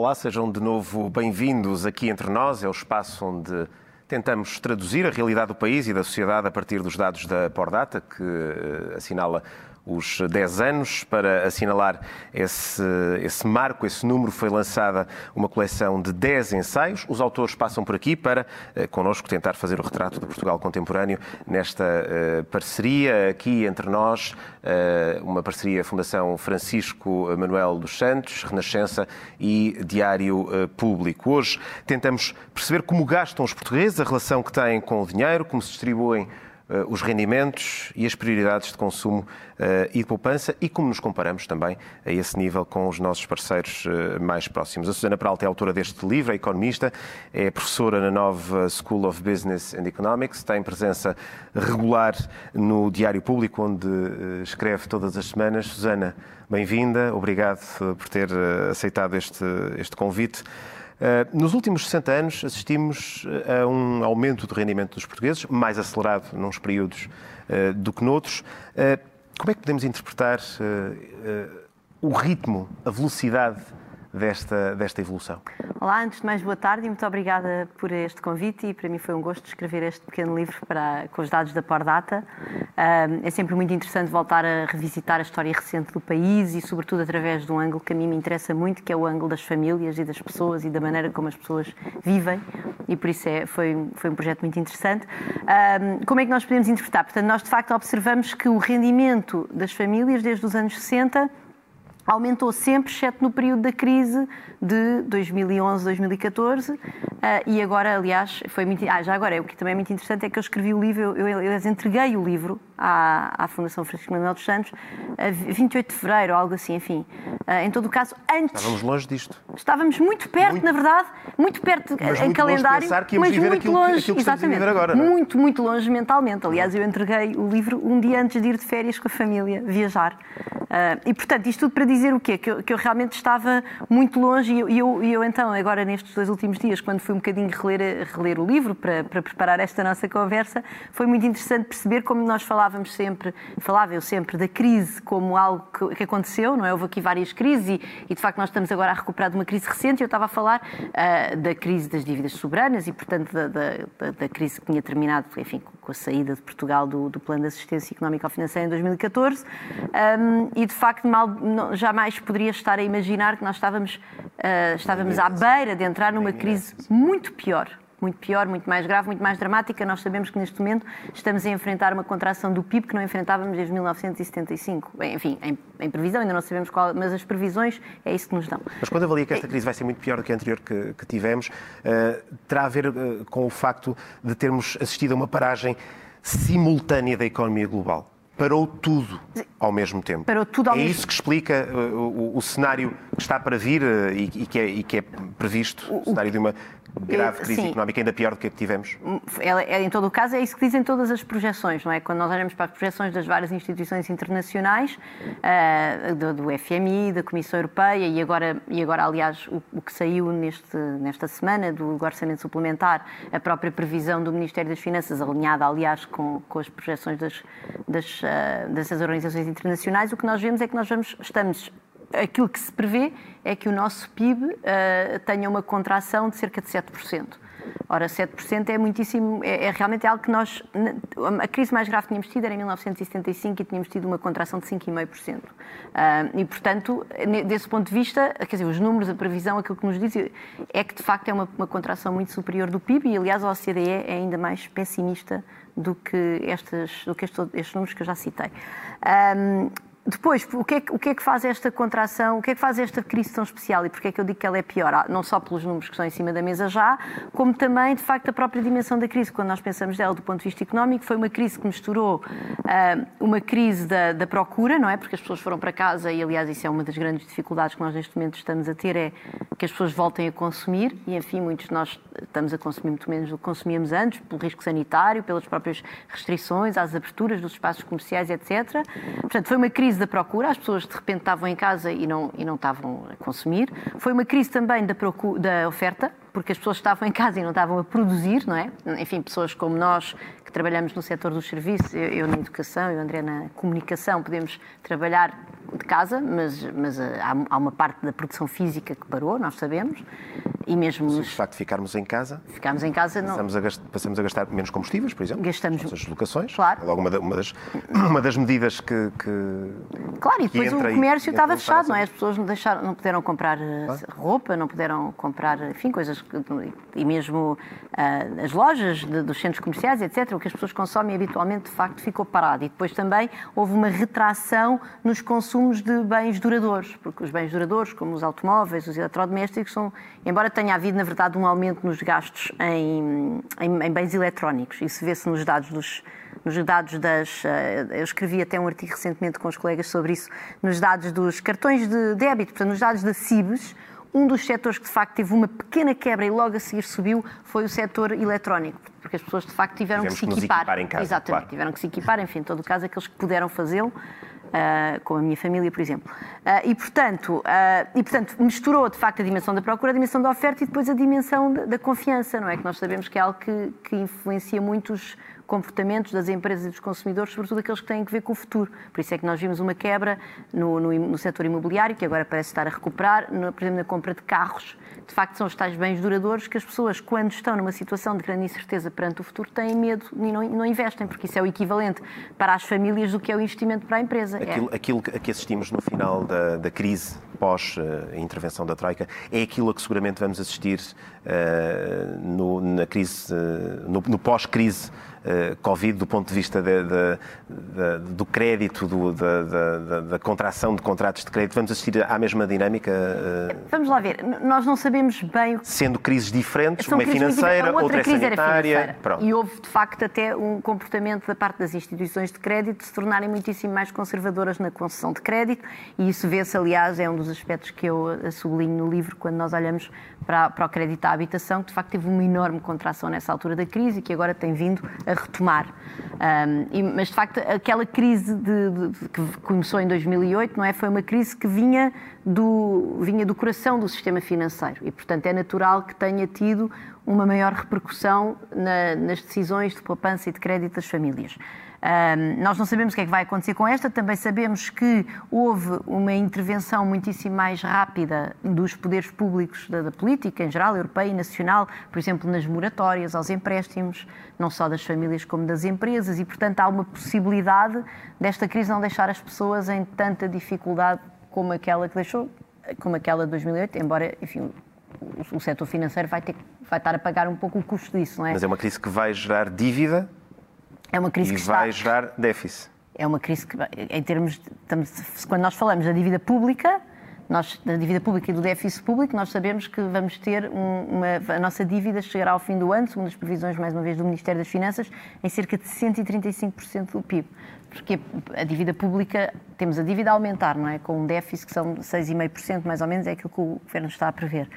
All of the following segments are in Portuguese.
Olá, sejam de novo bem-vindos aqui entre nós. É o espaço onde tentamos traduzir a realidade do país e da sociedade a partir dos dados da Pordata, que eh, assinala os 10 anos. Para assinalar esse, esse marco, esse número, foi lançada uma coleção de 10 ensaios. Os autores passam por aqui para, eh, connosco, tentar fazer o retrato de Portugal contemporâneo nesta uh, parceria aqui entre nós, uh, uma parceria Fundação Francisco Manuel dos Santos, Renascença e Diário uh, Público. Hoje tentamos perceber como gastam os portugueses, a relação que têm com o dinheiro, como se distribuem eh, os rendimentos e as prioridades de consumo eh, e de poupança e como nos comparamos também a esse nível com os nossos parceiros eh, mais próximos. A Susana Peralta é autora deste livro, é economista, é professora na nova School of Business and Economics, tem presença regular no Diário Público, onde escreve todas as semanas. Susana, bem-vinda, obrigado por ter aceitado este, este convite. Eh, nos últimos 60 anos assistimos eh, a um aumento do rendimento dos portugueses, mais acelerado nos períodos eh, do que noutros. Como é que podemos interpretar o ritmo, a velocidade desta, desta evolução. Olá, antes de mais, boa tarde e muito obrigada por este convite e para mim foi um gosto escrever este pequeno livro para, com os dados da Pordata. É sempre muito interessante voltar a revisitar a história recente do país e, sobretudo, através de um ângulo que a mim me interessa muito, que é o ângulo das famílias e das pessoas e da maneira como as pessoas vivem e por isso é, foi, foi um projeto muito interessante. Como é que nós podemos interpretar? Portanto, nós de facto observamos que o rendimento das famílias desde os anos 60 aumentou sempre, exceto no período da crise de 2011, 2014, uh, e agora, aliás, foi muito. Ah, já agora, o que também é muito interessante é que eu escrevi o livro, eu, eu, eu entreguei o livro à, à Fundação Francisco Manuel dos Santos a 28 de fevereiro, algo assim, enfim. Uh, em todo o caso, antes. Estávamos longe disto. Estávamos muito perto, muito, na verdade, muito perto mas em muito calendário, longe que mas muito aquilo, longe, aquilo que exatamente, agora, é? muito, muito longe mentalmente. Aliás, eu entreguei o livro um dia antes de ir de férias com a família, viajar. Uh, e, portanto, isto tudo para dizer o quê? Que eu, que eu realmente estava muito longe e eu, eu, eu, então, agora nestes dois últimos dias, quando fui um bocadinho reler, reler o livro para, para preparar esta nossa conversa, foi muito interessante perceber como nós falávamos sempre, falava eu sempre da crise como algo que, que aconteceu, não é? Houve aqui várias crises e, e, de facto nós estamos agora a recuperar de uma crise recente eu estava a falar uh, da crise das dívidas soberanas e, portanto, da, da, da, crise que tinha terminado, enfim, com a saída de Portugal do, do Plano de Assistência Económica ao Financeiro em 2014 um, e, de facto, mal, não, jamais poderia estar a imaginar que nós estávamos, uh, estávamos à beira de entrar numa crise muito pior muito pior, muito mais grave, muito mais dramática. Nós sabemos que neste momento estamos a enfrentar uma contração do PIB que não enfrentávamos desde 1975. Bem, enfim, em, em, previsão, ainda não sabemos qual, mas as previsões é isso que nos dão. Mas quando avalia que esta crise vai ser muito pior do que a anterior que, que tivemos, uh, terá a ver uh, com o facto de termos assistido a uma paragem simultânea da economia global? Parou tudo ao mesmo tempo. Parou tudo ao é mesmo isso que explica uh, o, o, cenário que está para vir uh, e, e, que é, e, que é, previsto, o, o cenário de uma grave crise Sim. económica, ainda pior do que a que tivemos? É, em todo o caso, é isso que dizem todas as projeções, não é? Quando nós olhamos para as projeções das várias instituições internacionais, uh, do, do, FMI, da Comissão Europeia e agora, e agora aliás, o, o, que saiu neste, nesta semana do Orçamento Suplementar, a própria previsão do Ministério das Finanças, alinhada, aliás, com, com as projeções das, das, dessas organizações internacionais, o que nós vemos é que nós vamos, estamos aquilo que se prevê é que o nosso PIB uh, tenha uma contração de cerca de 7%. Ora, 7% é muitíssimo, é, é, realmente algo que nós, a crise mais grave que tínhamos tido era em 1975 e tínhamos tido uma contração de 5,5%. Uh, e, portanto, desse ponto de vista, quer dizer, os números, a previsão, aquilo que nos diz é que, de facto, é uma, uma contração muito superior do PIB e, aliás, a OCDE é ainda mais pessimista do que, estes, do que estes, estes números que eu já citei. Um, depois, o que, é, o que, é, que faz esta contração, o que é que faz esta crise tão especial e porquê é que eu digo que ela é pior? Ah, não só pelos números que estão em cima da mesa já, como também, de facto, a própria dimensão da crise. Quando nós pensamos dela do ponto de vista económico, foi uma crise que misturou uh, uma crise da, da, procura, não é? Porque as pessoas foram para casa e, aliás, isso é uma das grandes dificuldades que nós neste momento estamos a ter, é que as pessoas voltem a consumir e, enfim, muitos de nós estamos a consumir muito menos do que consumíamos antes, pelo risco sanitário, pelas próprias restrições às aberturas dos espaços comerciais, etc. Portanto, foi uma crise da procura, as pessoas de repente estavam em casa e não, e não estavam a consumir. Foi uma crise também da, procura, da oferta, porque as pessoas estavam em casa e não estavam a produzir, não é? Enfim, pessoas como nós, que trabalhamos no setor dos serviços, eu, eu na educação, eu André na comunicação, podemos trabalhar de casa, mas, mas eh, há, há, uma parte da produção física que parou, nós sabemos, e mesmo... Se de facto ficarmos em casa... Ficamos em casa... Passamos, não... a gastar, passamos a gastar menos combustíveis, por exemplo? Gastamos... As locações. Claro. É logo uma, uma, das, uma das medidas que, que Claro, e depois o comércio estava fechado, não é? As pessoas não, deixaram, não puderam comprar eh, claro. roupa, não puderam comprar, enfim, coisas... Que, e mesmo uh, as lojas de, dos centros comerciais, etc., que as pessoas consomem habitualmente, de facto, ficou parado. E depois também houve uma retração nos consumos de bens duradouros, porque os bens duradouros, como os automóveis, os eletrodomésticos, são, embora tenha havido, na verdade, um aumento nos gastos em, em, em bens eletrónicos, isso vê-se nos dados dos nos dados das. Eh, eu escrevi até um artigo recentemente com os colegas sobre isso, nos dados dos cartões de débito, portanto, nos dados da CIBS, um dos setores que de facto teve uma pequena quebra e logo a seguir subiu foi o setor eletrónico, porque as pessoas de facto tiveram Tivemos que se equipar. Que em casa, Exatamente, claro. tiveram que se equipar, enfim, em todo o caso, aqueles que puderam fazê-lo. Uh, com a minha família, por exemplo. Uh, e, portanto, uh, e, portanto, misturou de facto a dimensão da procura, a dimensão da oferta e depois a dimensão da, da confiança, não é? Que nós sabemos que é algo que, que influencia muito os, comportamentos das empresas e dos consumidores, sobretudo aqueles que têm a ver com o futuro. Por isso é que nós vimos uma quebra no, no, no setor imobiliário, que agora parece estar a recuperar, no, por exemplo, na compra de carros. De facto, são os tais bens duradouros que as pessoas, quando estão numa situação de grande incerteza perante o futuro, têm medo e não, não investem, porque isso é o equivalente para as famílias do que é o investimento para a empresa. Aquilo, é. aquilo a que assistimos no final da, da crise pós-intervenção da Troika é aquilo a que seguramente vamos assistir uh, no, na crise, uh, no, no pós-crise Covid, do ponto de vista de, de, de, do crédito, do, da, contração de contratos de crédito. Vamos assistir à mesma dinâmica? Vamos lá ver. Nós não sabemos bem... Sendo crises diferentes, São uma é financeira, outra, outra é sanitária... E houve, de facto, até um comportamento da parte das instituições de crédito de se tornarem muitíssimo mais conservadoras na concessão de crédito e isso vê-se, aliás, é um dos aspectos que eu sublinho no livro quando nós olhamos para, para o crédito à habitação, que de facto teve uma enorme contração nessa altura da crise e que agora tem vindo a retomar. Um, e, mas de facto, aquela crise de, de, que começou em 2008 não é? foi uma crise que vinha do, vinha do coração do sistema financeiro e, portanto, é natural que tenha tido uma maior repercussão na, nas decisões de poupança e de crédito das famílias. Um, nós não sabemos o que é que vai acontecer com esta, também sabemos que houve uma intervenção muitíssimo mais rápida dos poderes públicos da, da, política, em geral, europeia e nacional, por exemplo, nas moratórias, aos empréstimos, não só das famílias como das empresas, e, portanto, há uma possibilidade desta crise não deixar as pessoas em tanta dificuldade como aquela que deixou, como aquela de 2008, embora, enfim, o, setor financeiro vai, ter, vai estar a pagar um pouco o custo disso, não é? Mas é uma crise que vai gerar dívida é uma crise e que vai está... gerar déficit. É uma crise que, em termos, de, estamos, quando nós falamos da dívida pública, nós, da dívida pública e do déficit público, nós sabemos que vamos ter um, uma, a nossa dívida chegará ao fim do ano, segundo as previsões, mais uma vez, do Ministério das Finanças, em cerca de 135% do PIB. Porque a dívida pública, temos a dívida a aumentar, não é? Com um déficit que são 6,5%, mais ou menos, é aquilo que o Governo está a prever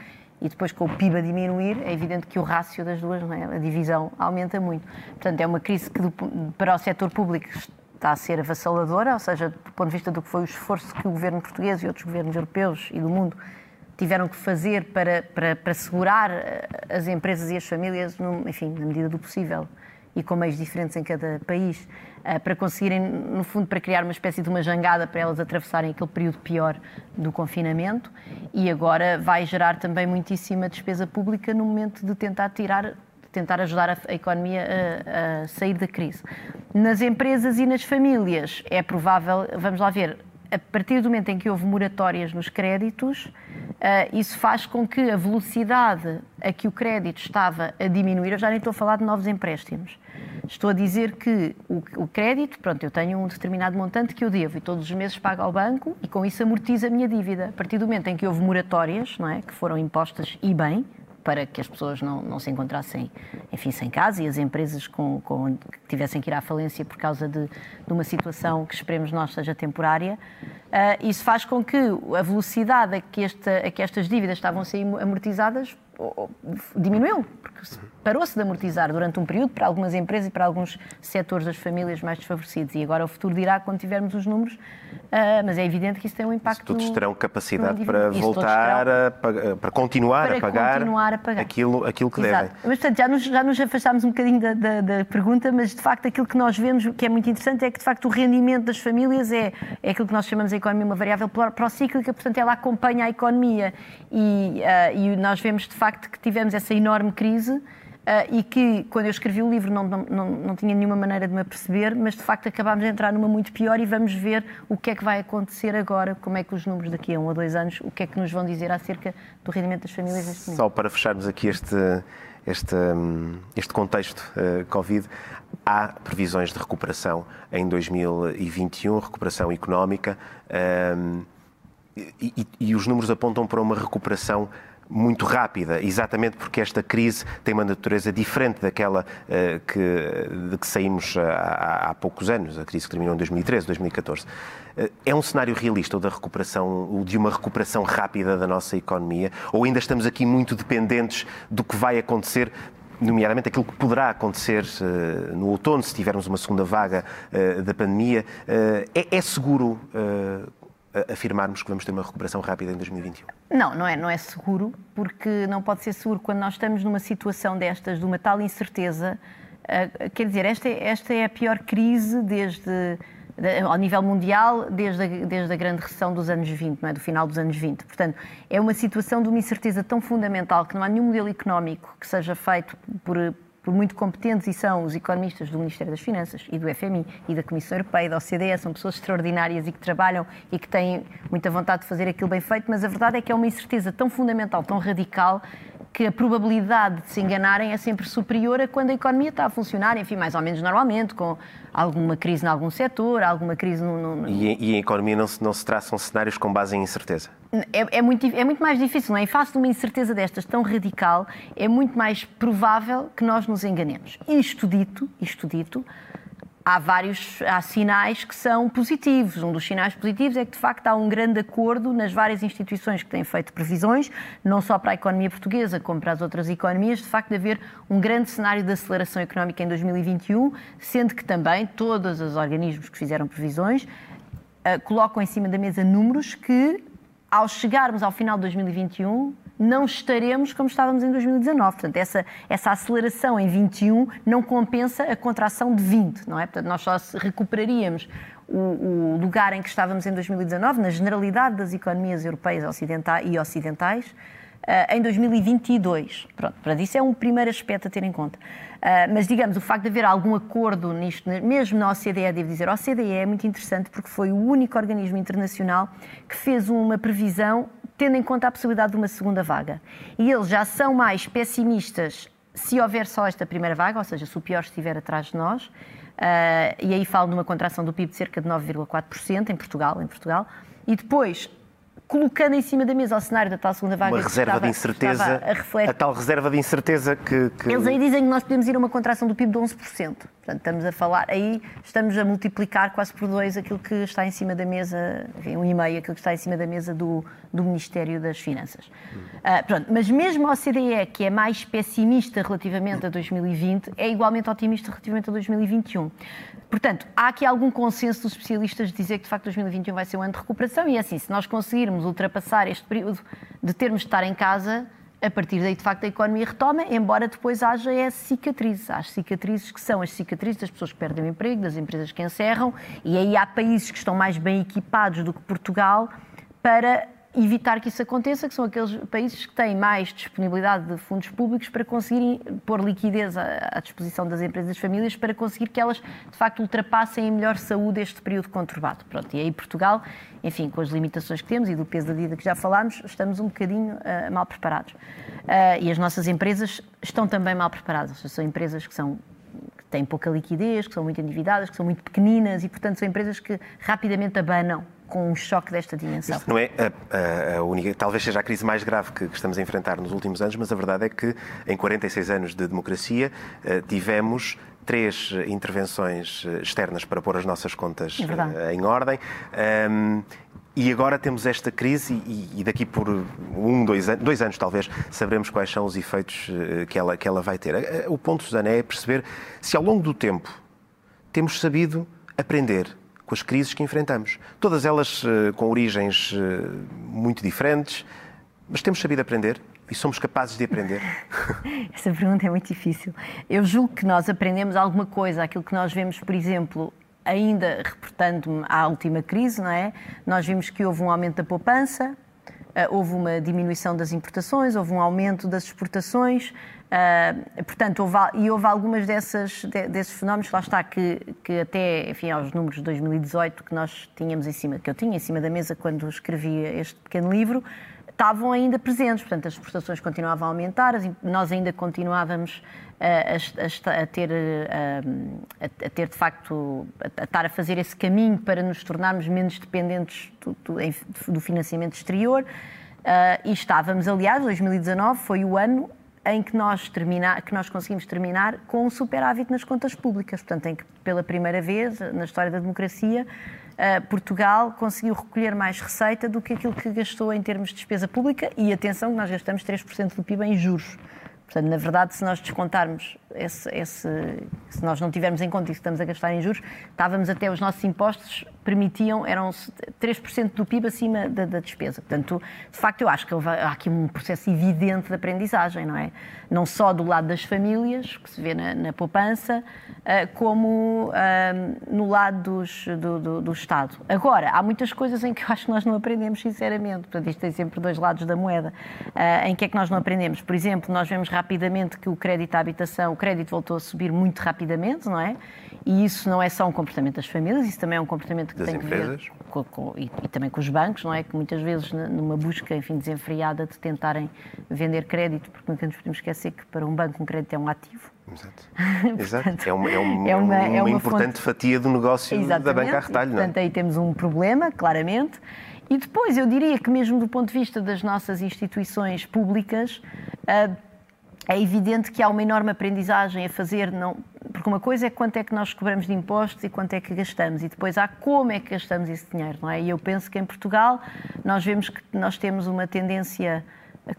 e depois com o PIB a diminuir, é evidente que o rácio das duas, é? a divisão, aumenta muito. Portanto, é uma crise que para o setor público está a ser avassaladora, ou seja, do ponto de vista do que foi o esforço que o governo português e outros governos europeus e do mundo tiveram que fazer para, para, para segurar eh, as empresas e as famílias, enfim, na medida do possível e com meios diferentes em cada país, eh, para conseguirem, no fundo, para criar uma espécie de uma jangada para elas atravessarem aquele período pior do confinamento e agora vai gerar também muitíssima despesa pública no momento de tentar tirar tentar ajudar a, a economia a, a, sair da crise. Nas empresas e nas famílias é provável, vamos lá ver, a partir do momento em que houve moratórias nos créditos, uh, isso faz com que a velocidade a que o crédito estava a diminuir, eu já nem estou a falar de novos empréstimos, estou a dizer que o, o, crédito, pronto, eu tenho um determinado montante que eu devo e todos os meses pago ao banco e com isso amortiza a minha dívida. A partir do momento em que houve moratórias, não é, que foram impostas e bem, para que as pessoas não, não se encontrassem, enfim, sem casa e as empresas com, com, que tivessem que ir à falência por causa de, de uma situação que esperemos nós seja temporária. Uh, isso faz com que a velocidade a que, esta, a que estas dívidas estavam a ser amortizadas diminuiu, porque parou-se de amortizar durante um período para algumas empresas e para alguns setores das famílias mais desfavorecidos. E agora o futuro dirá quando tivermos os números, uh, mas é evidente que isso tem um impacto. Se todos terão capacidade para voltar, a, para continuar para a pagar, continuar a pagar. Aquilo, aquilo que Exato. devem. Mas, portanto, já nos, já nos afastámos um bocadinho da, da, da, pergunta, mas de facto aquilo que nós vemos, que é muito interessante, é que de facto o rendimento das famílias é, é aquilo que nós chamamos a economia uma variável procíclica, portanto ela acompanha a economia e, uh, e nós vemos de facto que tivemos essa enorme crise Uh, e que, quando eu escrevi o livro, não, não, não, tinha nenhuma maneira de me aperceber, mas de facto acabámos de entrar numa muito pior e vamos ver o que é que vai acontecer agora, como é que os números daqui a um ou dois anos, o que é que nos vão dizer acerca do rendimento das famílias neste momento. Só para fecharmos aqui este, este, este contexto uh, Covid, há previsões de recuperação em 2021, recuperação económica, uh, e, e, e os números apontam para uma recuperação muito rápida, exatamente porque esta crise tem uma natureza diferente daquela uh, que, de que saímos há, há, poucos anos, a crise que terminou em 2013, 2014. Uh, é um cenário realista o da recuperação, o de uma recuperação rápida da nossa economia, ou ainda estamos aqui muito dependentes do que vai acontecer nomeadamente aquilo que poderá acontecer uh, no outono, se tivermos uma segunda vaga uh, da pandemia. Uh, é, é, seguro afirmarmos que vamos ter uma recuperação rápida em 2021? Não, não é, não é seguro, porque não pode ser seguro quando nós estamos numa situação destas, de uma tal incerteza. Uh, quer dizer, esta esta é a pior crise desde ao nível mundial desde a, desde a grande recessão dos anos 20, não é? do final dos anos 20. Portanto, é uma situação de uma incerteza tão fundamental que não há nenhum modelo económico que seja feito por, por muito competentes e são os economistas do Ministério das Finanças e do FMI e da Comissão Europeia e da OCDE, são pessoas extraordinárias e que trabalham e que têm muita vontade de fazer aquilo bem feito, mas a verdade é que é uma incerteza tão fundamental, tão radical, que a probabilidade de se enganarem é sempre superior a quando a economia está a funcionar, enfim, mais ou menos normalmente, com alguma crise em algum setor, alguma crise no... no... E, e, a economia não se, não se traçam cenários com base em incerteza? É, é, muito, é muito mais difícil, não é? Em face de uma incerteza destas tão radical, é muito mais provável que nós nos enganemos. Isto dito, isto dito, há vários há sinais que são positivos. Um dos sinais positivos é que, de facto, há um grande acordo nas várias instituições que têm feito previsões, não só para a economia portuguesa, como para as outras economias, de facto, de haver um grande cenário de aceleração económica em 2021, sendo que também todos os organismos que fizeram previsões uh, colocam em cima da mesa números que, ao chegarmos ao final de 2021, não estaremos como estávamos em 2019. Portanto, essa, essa aceleração em 21 não compensa a contração de 20, não é? Portanto, nós só recuperaríamos o, o, lugar em que estávamos em 2019, na generalidade das economias europeias ocidentais e ocidentais, em 2022. Pronto, para isso é um primeiro aspecto a ter em conta. Uh, mas, digamos, o facto de haver algum acordo nisto, mesmo na OCDE, devo dizer, a OCDE é muito interessante porque foi o único organismo internacional que fez uma previsão tendo em conta a possibilidade de uma segunda vaga. E eles já são mais pessimistas se houver só esta primeira vaga, ou seja, se o pior estiver atrás de nós, uh, e aí falo numa contração do PIB de cerca de 9,4% em Portugal, em Portugal, e depois colocando em cima da mesa o cenário da tal segunda vaga. Uma reserva estava, de incerteza, a, a, tal reserva de incerteza que, que, Eles aí dizem que nós podemos ir a uma contração do PIB de 11%. Portanto, estamos a falar, aí estamos a multiplicar quase por dois aquilo que está em cima da mesa, enfim, um e meio, aquilo que está em cima da mesa do, do Ministério das Finanças. Uh, pronto, mas mesmo a OCDE, que é mais pessimista relativamente a 2020, é igualmente otimista relativamente a 2021. Portanto, há aqui algum consenso dos especialistas de dizer que, de facto, 2021 vai ser um ano de recuperação e, é assim, se nós conseguirmos ultrapassar este período de termos de estar em casa, a partir daí, de facto, a economia retoma, embora depois haja é cicatrizes. Há as cicatrizes que são as cicatrizes das pessoas que perdem o emprego, das empresas que encerram, e aí há países que estão mais bem equipados do que Portugal para evitar que isso aconteça, que são aqueles países que têm mais disponibilidade de fundos públicos para conseguirem pôr liquidez à, disposição das empresas e das famílias para conseguir que elas, de facto, ultrapassem em melhor saúde este período conturbado. Pronto, e aí Portugal, enfim, com as limitações que temos e do peso da dívida que já falámos, estamos um bocadinho uh, mal preparados. Uh, e as nossas empresas estão também mal preparadas. São empresas que são têm pouca liquidez, que são muito endividadas, que são muito pequeninas e, portanto, são empresas que rapidamente abanam com um choque desta dimensão. Isto não é a, a, a, única, talvez seja a crise mais grave que, que, estamos a enfrentar nos últimos anos, mas a verdade é que em 46 anos de democracia eh, tivemos três intervenções eh, externas para pôr as nossas contas é em ordem. Um, E agora temos esta crise e, e daqui por um, dois, anos, dois anos talvez, saberemos quais são os efeitos eh, que ela, que ela vai ter. Eh, o ponto, Susana, é perceber se ao longo do tempo temos sabido aprender com as crises que enfrentamos. Todas elas eh, com origens muito diferentes, mas temos sabido aprender e somos capazes de aprender? Essa pergunta é muito difícil. Eu julgo que nós aprendemos alguma coisa, aquilo que nós vemos, por exemplo, ainda reportando-me à última crise, não é? Nós vimos que houve um aumento da poupança, eh, houve uma diminuição das importações, houve um aumento das exportações, Uh, portanto, houve, e houve algumas dessas, de, desses fenómenos, lá está, que, que até, enfim, aos números de 2018 que nós tínhamos em cima, que eu tinha em cima da mesa quando escrevia este pequeno livro, estavam ainda presentes, portanto, as exportações continuavam a aumentar, nós ainda continuávamos a, a, a, ter, a, ter, de facto, a, estar a fazer esse caminho para nos tornarmos menos dependentes do, do, do financiamento exterior. Uh, e estávamos, aliás, 2019 foi o ano em que nós, que nós conseguimos terminar com um superávit nas contas públicas. Portanto, em que, pela primeira vez na história da democracia, uh, Portugal conseguiu recolher mais receita do que aquilo que gastou em termos de despesa pública. E atenção, que nós gastamos 3% do PIB em juros. Portanto, na verdade, se nós descontarmos esse, esse, se nós não tivermos em conta isso que estamos a gastar em juros, estávamos até os nossos impostos permitiam, eram 3% do PIB acima da, da, despesa. Portanto, de facto, eu acho que há aqui um processo evidente de aprendizagem, não é? Não só do lado das famílias, que se vê na, na poupança, eh, como uh, no lado dos, do, do, do, Estado. Agora, há muitas coisas em que eu acho que nós não aprendemos, sinceramente. Portanto, isto tem sempre dois lados da moeda. Uh, em que é que nós não aprendemos? Por exemplo, nós vemos rapidamente que o crédito à habitação, crédito voltou a subir muito rapidamente, não é? E isso não é só um comportamento das famílias, isso também é um comportamento das tem empresas. com, com, e, e, também com os bancos, não é? Que muitas vezes, numa busca, enfim, desenfreada de tentarem vender crédito, porque nunca nos podemos esquecer que para um banco um crédito é um ativo. Exato. Exato. é, uma, é, um, é uma, é uma, importante fonte... fatia do negócio Exatamente. da banca a retalho, não é? Portanto, aí temos um problema, claramente. E depois, eu diria que mesmo do ponto de vista das nossas instituições públicas, uh, é evidente que há uma enorme aprendizagem a fazer, não, porque uma coisa é quanto é que nós cobramos de impostos e quanto é que gastamos, e depois há como é que gastamos esse dinheiro, não é? E eu penso que em Portugal nós vemos que nós temos uma tendência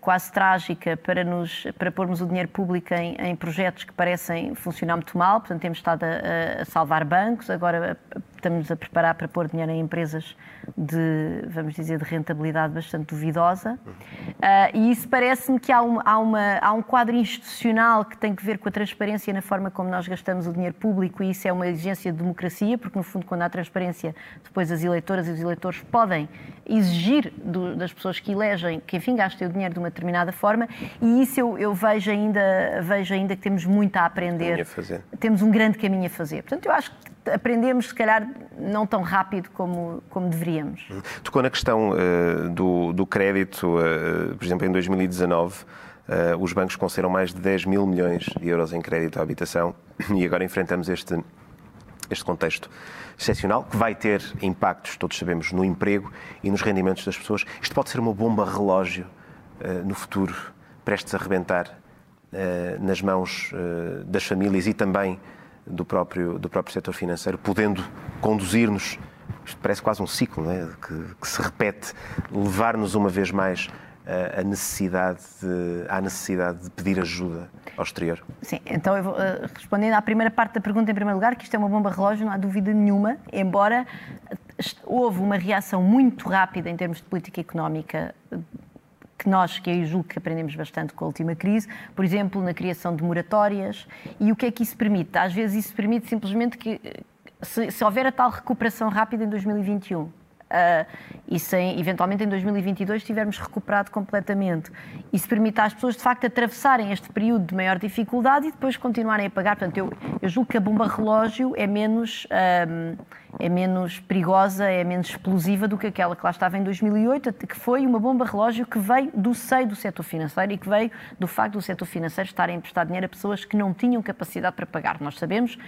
quase trágica para, nos, para pormos o dinheiro público em, em projetos que parecem funcionar muito mal, portanto temos estado a, a salvar bancos, agora estamos a preparar para pôr dinheiro em empresas de, vamos dizer, de rentabilidade bastante duvidosa. Uh, e isso parece-me que há, uma, há, uma, há um quadro institucional que tem que ver com a transparência na forma como nós gastamos o dinheiro público, e isso é uma exigência de democracia, porque, no fundo, quando há transparência, depois as eleitoras e os eleitores podem exigir do, das pessoas que elegem que, enfim, gastem o dinheiro de uma determinada forma, e isso eu, eu vejo, ainda, vejo ainda que temos muito a aprender. Temos um grande caminho a fazer. Portanto, eu acho que aprendemos, se calhar, não tão rápido como, como deveríamos. Tocou na questão uh, do, do, crédito, uh, por exemplo, em 2019, uh, eh, os bancos concederam mais de 10 mil milhões de euros em crédito à habitação e agora enfrentamos este, este contexto excepcional que vai ter impactos, todos sabemos, no emprego e nos rendimentos das pessoas. Isto pode ser uma bomba relógio no futuro, prestes a rebentar nas mãos das famílias e também do próprio, do próprio setor financeiro, podendo conduzir-nos, isto parece quase um ciclo é? que, que, se repete, levar-nos uma vez mais a necessidade de, à necessidade de pedir ajuda ao exterior? Sim, então eu vou, uh, respondendo à primeira parte da pergunta, em primeiro lugar, que isto é uma bomba relógio, não há dúvida nenhuma, embora houve uma reação muito rápida em termos de política económica que nós, que eu julgo que aprendemos bastante com a última crise, por exemplo, na criação de moratórias. E o que é que isso permite? Às vezes isso permite simplesmente que, se, se houver a tal recuperação rápida em 2021, Uh, e sem, eventualmente em 2022 tivermos recuperado completamente. Isso permite às pessoas, de facto, atravessarem este período de maior dificuldade e depois continuarem a pagar. Portanto, eu, eu julgo que a bomba relógio é menos. Uh, é menos perigosa, é menos explosiva do que aquela que lá estava em 2008, que foi uma bomba relógio que veio do seio do setor financeiro e que veio do facto do setor financeiro estar a emprestar dinheiro a pessoas que não tinham capacidade para pagar. Nós sabemos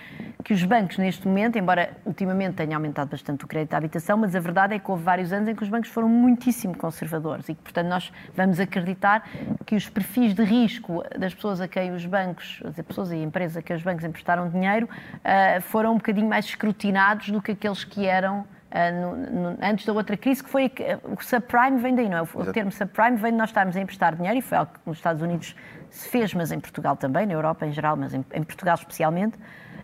que os bancos, neste momento, embora ultimamente tenha aumentado bastante o crédito à habitação, mas a verdade é que houve vários anos em que os bancos foram muitíssimo conservadores e que, portanto, nós vamos acreditar que os perfis de risco das pessoas a quem os bancos, as pessoas e empresas a quem os bancos emprestaram dinheiro, ah, foram um bocadinho mais escrutinados do que aqueles que eram no, antes da outra crise, que foi o subprime vem daí, não é? O Exato. termo subprime vem de nós estarmos a emprestar dinheiro, e foi algo que nos Estados Unidos se fez, mas em Portugal também, na Europa em geral, mas em Portugal especialmente,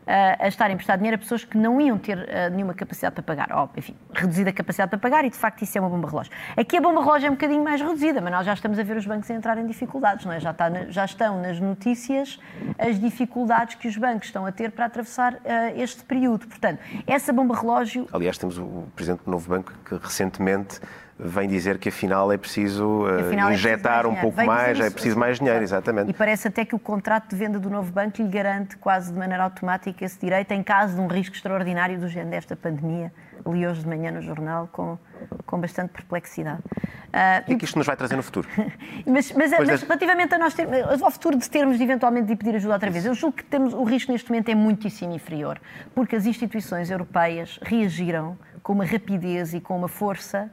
a estar a emprestar dinheiro a pessoas que não iam ter nenhuma capacidade para pagar. Ou, enfim, reduzida capacidade para pagar e, de facto, isso é uma bomba relógio. Aqui a bomba relógio é um bocadinho mais reduzida, mas nós já estamos a ver os bancos a entrar em dificuldades, não é? Já, está, já estão nas notícias as dificuldades que os bancos estão a ter para atravessar uh, este período. Portanto, essa bomba relógio... Aliás, temos o Presidente do Novo Banco que recentemente vem dizer que afinal é preciso uh, afinal injetar é preciso um pouco mais, é preciso mais dinheiro, exatamente. E parece até que o contrato de venda do novo banco lhe garante quase de maneira automática esse direito em caso de um risco extraordinário do género desta pandemia. Li hoje de manhã no jornal com, com bastante perplexidade. Uh, e o que isto nos vai trazer no futuro? mas, mas, mas das... relativamente a nós ter, ao futuro de termos de eventualmente de pedir ajuda outra vez, eu julgo que temos, o risco neste momento é muitíssimo inferior, porque as instituições europeias reagiram com uma rapidez e com uma força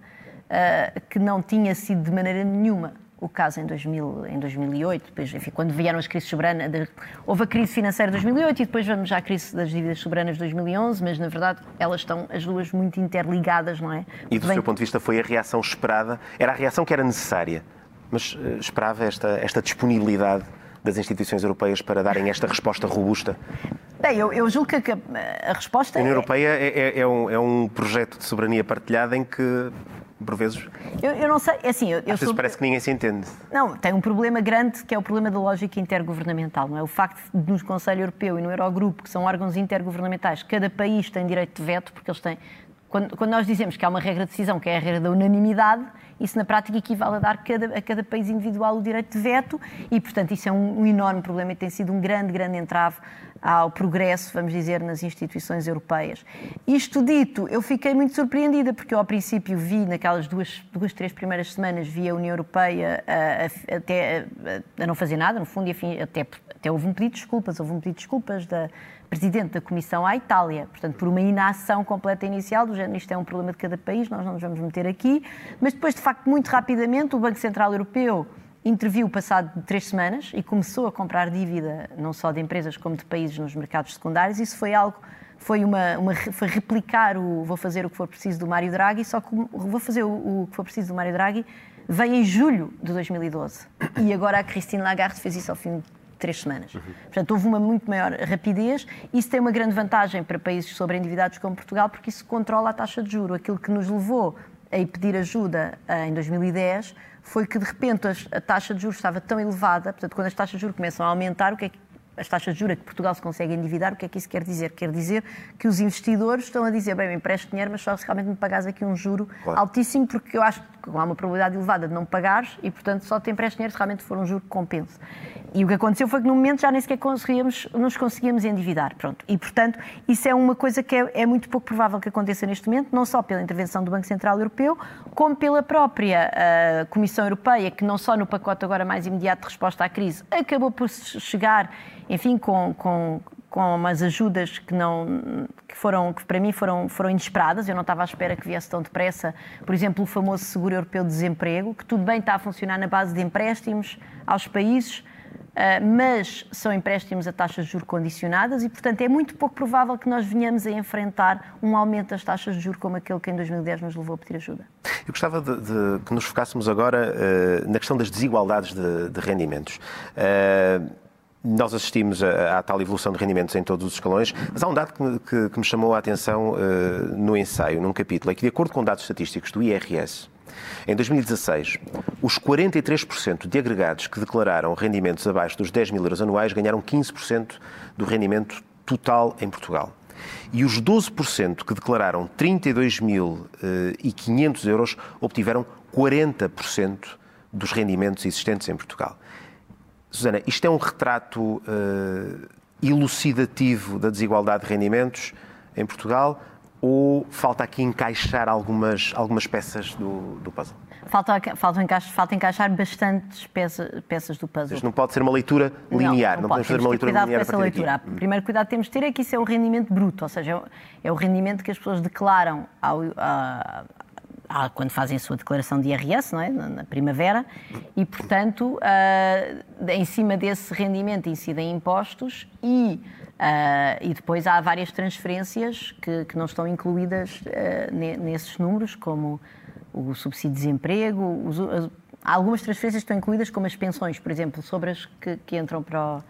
uh, que não tinha sido de maneira nenhuma o caso em, 2000, em 2008, depois, enfim, quando vieram as crises soberanas, houve a crise financeira de 2008 e depois vamos já à crise das dívidas soberanas de 2011, mas na verdade elas estão as duas muito interligadas, não é? E do Bem... seu ponto de vista foi a reação esperada, era a reação que era necessária, mas uh, esperava esta, esta disponibilidade das instituições europeias para darem esta resposta robusta? Bem, eu, eu julgo que a, a resposta. A União é... Europeia é, é, é, um, é um projeto de soberania partilhada em que por vezes. Eu, eu não sei, é assim. Eu, Às vezes sou... parece que ninguém se entende. Não, tem um problema grande que é o problema da lógica intergovernamental, não é? O facto de no Conselho Europeu e no Eurogrupo, que são órgãos intergovernamentais, cada país tem direito de veto, porque eles têm. Quando, quando nós dizemos que há uma regra de decisão, que é a regra da unanimidade, isso na prática equivale a dar cada, a cada país individual o direito de veto e, portanto, isso é um, um enorme problema e tem sido um grande, grande entrave ao progresso, vamos dizer, nas instituições europeias. Isto dito, eu fiquei muito surpreendida, porque eu ao princípio vi, naquelas duas, duas três primeiras semanas, vi a União Europeia a, a, a, não fazer nada, no fundo, e até, até houve um pedido de desculpas, houve um pedido de desculpas da Presidente da Comissão à Itália, portanto, por uma inação completa inicial, do género, isto é um problema de cada país, nós não nos vamos meter aqui, mas depois, de facto, muito rapidamente, o Banco Central Europeu interviu passado três semanas e começou a comprar dívida não só de empresas como de países nos mercados secundários. Isso foi algo, foi uma, uma foi replicar o vou fazer o que for preciso do Mário Draghi, só que vou fazer o, o que for preciso do Mário Draghi veio em julho de 2012 e agora a Christine Lagarde fez isso ao fim de três semanas. Uhum. Portanto, houve uma muito maior rapidez. Isso tem uma grande vantagem para países sobreendividados como Portugal, porque isso controla a taxa de juro. Aquilo que nos levou a pedir ajuda eh, em 2010 foi que de repente a taxa de juros estava tão elevada, portanto, quando as taxas de juros começam a aumentar, o que é que as taxas de juros que Portugal se consegue endividar, o que é que isso quer dizer? Quer dizer que os investidores estão a dizer, bem, eu empresto dinheiro, mas só se realmente me pagares aqui um juro claro. altíssimo, porque eu acho que há uma probabilidade elevada de não pagares e, portanto, só te empresto dinheiro se realmente for um juro que compense. E o que aconteceu foi que no momento já nem sequer conseguíamos, nos conseguíamos endividar. Pronto. E, portanto, isso é uma coisa que é, é, muito pouco provável que aconteça neste momento, não só pela intervenção do Banco Central Europeu, como pela própria uh, Comissão Europeia, que não só no pacote agora mais imediato de resposta à crise, acabou por chegar, enfim, com, com com umas ajudas que não que foram que para mim foram foram inesperadas. Eu não estava à espera que viesse tão depressa. Por exemplo, o famoso seguro europeu de desemprego, que tudo bem está a funcionar na base de empréstimos aos países, ah, mas são empréstimos a taxas de juros condicionadas e, portanto, é muito pouco provável que nós venhamos a enfrentar um aumento das taxas de juros como aquele que em 2010 nos levou a pedir ajuda. Eu gostava de, de que nos focássemos agora uh, na questão das desigualdades de, de rendimentos. Uh, nós assistimos à, tal evolução de rendimentos em todos os escalões, mas há um dado que, que, que me chamou a atenção uh, no ensaio, num capítulo, é que, de acordo com dados estatísticos do IRS, em 2016, os 43% de agregados que declararam rendimentos abaixo dos 10 mil euros anuais ganharam 15% do rendimento total em Portugal. E os 12% que declararam 32.500 euros obtiveram 40% dos rendimentos existentes em Portugal. Susana, isto é um retrato uh, elucidativo da desigualdade de rendimentos em Portugal ou falta aqui encaixar algumas, algumas peças do, do puzzle? Falta, falta, encaixar, falta encaixar bastantes peças, peças do puzzle. Isto não pode ser uma leitura linear, não, não, não podemos fazer uma leitura cuidado linear. Com essa leitura. O primeiro cuidado que temos de ter é que isso é o rendimento bruto, ou seja, é o rendimento que as pessoas declaram ao, a, quando fazem a sua declaração de IRS, não é? na, primavera, e, portanto, uh, em cima desse rendimento incidem impostos e e depois há várias transferências que, que não estão incluídas nesses números, como o subsídio de desemprego, os, há algumas transferências que estão incluídas, como as pensões, por exemplo, sobre as que, que entram para o,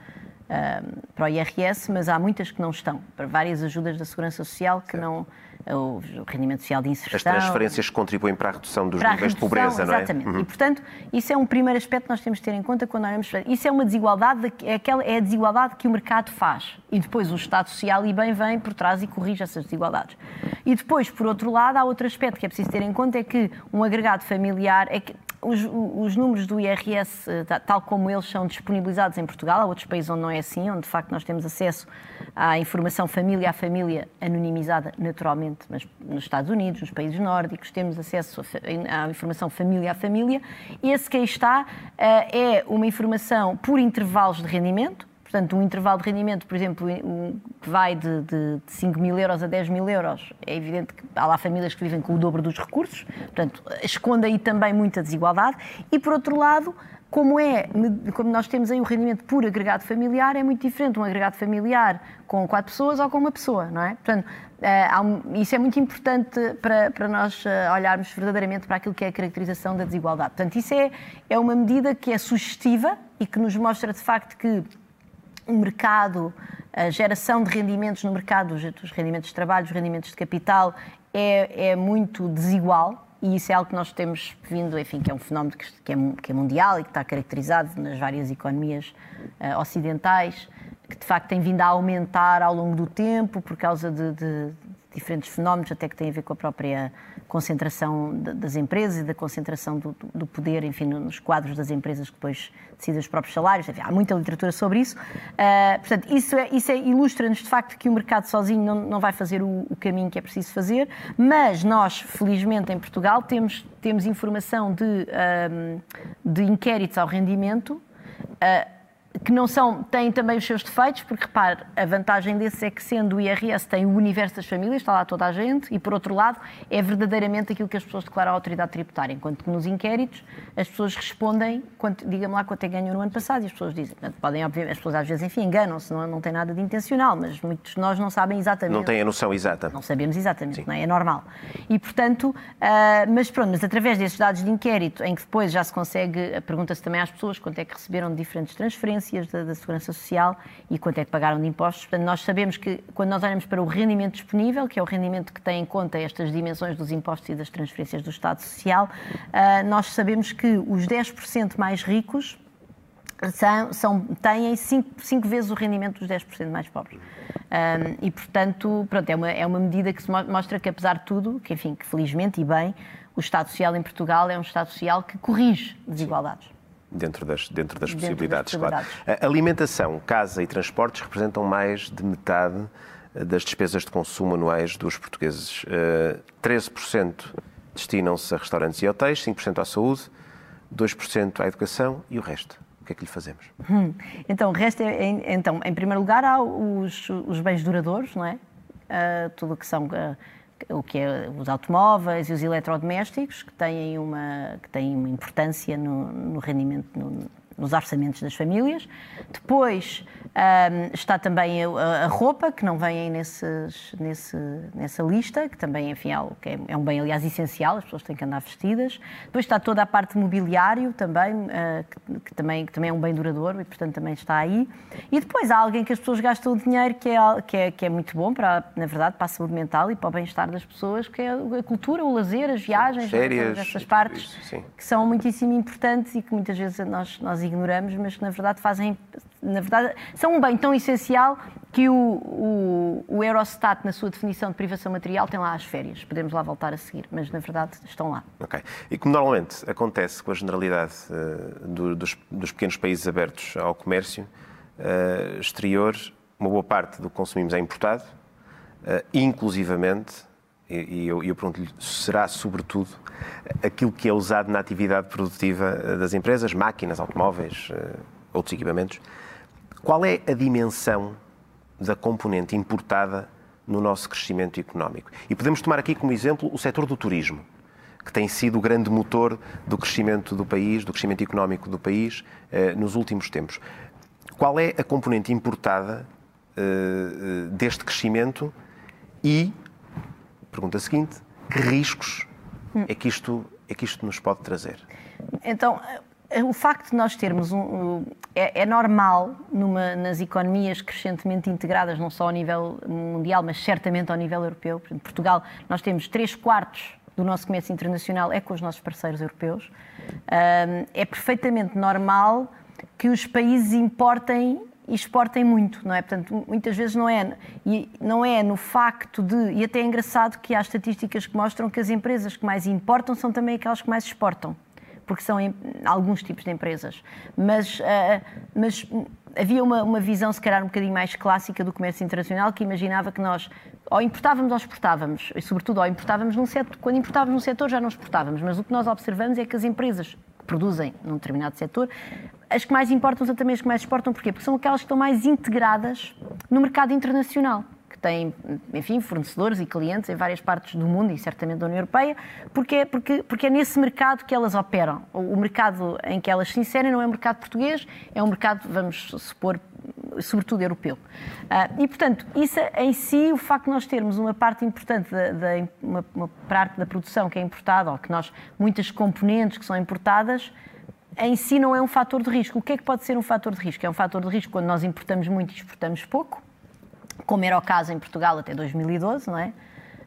para o IRS, mas há muitas que não estão, para várias ajudas da Segurança Social que não o rendimento social de inserção. As transferências contribuem para a redução dos níveis redução, de pobreza, não é? Exatamente. Uhum. E, portanto, isso é um primeiro aspecto que nós temos de ter em conta quando olhamos isso. é uma desigualdade, é, aquela, é a desigualdade que o mercado faz. E depois o Estado Social e bem vem por trás e corrige essas desigualdades. E depois, por outro lado, há outro aspecto que é preciso ter em conta, é que um agregado familiar, é que os, os, números do IRS, eh, tal como eles são disponibilizados em Portugal, há outros países onde não é assim, onde de facto nós temos acesso à informação família a família anonimizada naturalmente, mas nos Estados Unidos, nos países nórdicos, temos acesso à informação família a família. Esse que aí está eh, é uma informação por intervalos de rendimento, Portanto, um intervalo de rendimento, por exemplo, que vai de, de, de 5 mil euros a 10 mil euros, é evidente que há lá famílias que vivem com o dobro dos recursos, portanto, esconde aí também muita desigualdade. E, por outro lado, como, é, como nós temos aí o rendimento por agregado familiar, é muito diferente um agregado familiar com quatro pessoas ou com uma pessoa, não é? Portanto, eh, isso é muito importante para, para nós eh, olharmos verdadeiramente para aquilo que é a caracterização da desigualdade. Portanto, isso é, é uma medida que é sugestiva e que nos mostra, de facto, que o mercado, a geração de rendimentos no mercado, os rendimentos de trabalho, os rendimentos de capital, é, é muito desigual e isso é algo que nós temos vindo, enfim, que é um fenómeno que é, que é mundial e que está caracterizado nas várias economias uh, ocidentais, que de facto tem vindo a aumentar ao longo do tempo por causa de, de diferentes fenómenos, até que têm a ver com a própria concentração das empresas e da concentração do, do, poder, enfim, nos quadros das empresas que depois decidem os próprios salários. Enfim, há muita literatura sobre isso. Uh, portanto, isso, é, isso é, ilustra-nos de facto que o mercado sozinho não, não vai fazer o, o, caminho que é preciso fazer, mas nós, felizmente, em Portugal, temos, temos informação de, uh, de inquéritos ao rendimento. Uh, que não são, têm também os seus defeitos, porque repare, a vantagem desse é que sendo o IRS tem o universo das famílias, está lá toda a gente, e por outro lado é verdadeiramente aquilo que as pessoas declaram à autoridade tributária, enquanto que nos inquéritos as pessoas respondem, diga-me lá quanto é que ganham no ano passado, e as pessoas dizem, podem, obviamente, as pessoas às vezes, enfim, enganam-se, não, não tem nada de intencional, mas muitos de nós não sabem exatamente. Não têm a noção exata. Não sabemos exatamente, não é? é normal. E portanto, uh, mas pronto, mas através desses dados de inquérito, em que depois já se consegue, pergunta-se também às pessoas quanto é que receberam de diferentes transferências, da, da, Segurança Social e quanto é que pagaram de impostos. Portanto, nós sabemos que quando nós olhamos para o rendimento disponível, que é o rendimento que tem em conta estas dimensões dos impostos e das transferências do Estado Social, uh, nós sabemos que os 10% mais ricos são, são, têm 5 vezes o rendimento dos 10% mais pobres. Um, e, portanto, pronto, é uma, é uma medida que mostra que, apesar de tudo, que, enfim, que felizmente e bem, o Estado Social em Portugal é um Estado Social que corrige desigualdades dentro das, dentro das dentro possibilidades, das possibilidades. claro. A alimentação, casa e transportes representam mais de metade eh, das despesas de consumo anuais dos portugueses. 13% eh, destinam-se a restaurantes e hotéis, 5% à saúde, 2% à educação e o resto? O que é que lhe fazemos? Hum. Então, o resto é, então, em primeiro lugar, há os, os bens duradouros, não é? Uh, tudo o que são uh, o que é os automóveis e os eletrodomésticos, que têm uma, que têm uma importância no, no rendimento, no, nos orçamentos das famílias. Depois um, está também a, a, roupa, que não vem aí nesses, nesse, nessa lista, que também enfim, é, é, é, um bem, aliás, essencial, as pessoas têm que andar vestidas. Depois está toda a parte de mobiliário também, uh, que, que, também, que também é um bem duradouro e, portanto, também está aí. E depois há alguém que as pessoas gastam o dinheiro que é, que é, que é muito bom, para, na verdade, para a saúde mental e para o bem-estar das pessoas, que é a cultura, o lazer, as viagens, Férias, essas partes isso, que são muitíssimo importantes e que muitas vezes nós, nós ignoramos, mas que na verdade fazem, na verdade, são um bem tão essencial que o, o, o, Eurostat, na sua definição de privação material, tem lá as férias. Podemos lá voltar a seguir, mas na verdade estão lá. Ok. E como normalmente acontece com a generalidade uh, do, dos, dos, pequenos países abertos ao comércio uh, exterior, uma boa parte do que consumimos é importado, uh, inclusivamente e eu, eu pergunto-lhe, será sobretudo aquilo que é usado na atividade produtiva eh, das empresas, máquinas, automóveis, eh, outros equipamentos, qual é a dimensão da componente importada no nosso crescimento económico? E podemos tomar aqui como exemplo o setor do turismo, que tem sido o grande motor do crescimento do país, do crescimento económico do país eh, nos últimos tempos. Qual é a componente importada deste crescimento e, pergunta seguinte, que riscos é que isto, é que isto nos pode trazer? Então, o facto de nós termos um. É, é normal numa, nas economias crescentemente integradas, não só ao nível mundial, mas certamente ao nível europeu. Por Portugal, nós temos 3 quartos do nosso comércio internacional é com os nossos parceiros europeus. É perfeitamente normal que os países importem e exportem muito, não é? Portanto, muitas vezes não é, e não é no facto de, e até é engraçado que há estatísticas que mostram que as empresas que mais importam são também aquelas que mais exportam porque são em, alguns tipos de empresas. Mas, uh, mas havia uma, uma, visão, se calhar, um bocadinho mais clássica do comércio internacional, que imaginava que nós ou importávamos ou exportávamos, e sobretudo ou importávamos num setor, quando importávamos num setor já não exportávamos, mas o que nós observamos é que as empresas que produzem num determinado setor, as que mais importam são também as que mais exportam, porquê? Porque são aquelas que estão mais integradas no mercado internacional que têm, enfim, fornecedores e clientes em várias partes do mundo e certamente da União Europeia, porque é, porque, porque é nesse mercado que elas operam. O mercado em que elas se inserem não é um mercado português, é um mercado, vamos supor, sobretudo europeu. Uh, e, portanto, isso em si, o facto de nós termos uma parte importante da, da uma, uma, parte da produção que é importada, ou que nós, muitas componentes que são importadas, em si não é um fator de risco. O que é que pode ser um fator de risco? É um fator de risco quando nós importamos muito e exportamos pouco, como era o caso em Portugal até 2012, não é?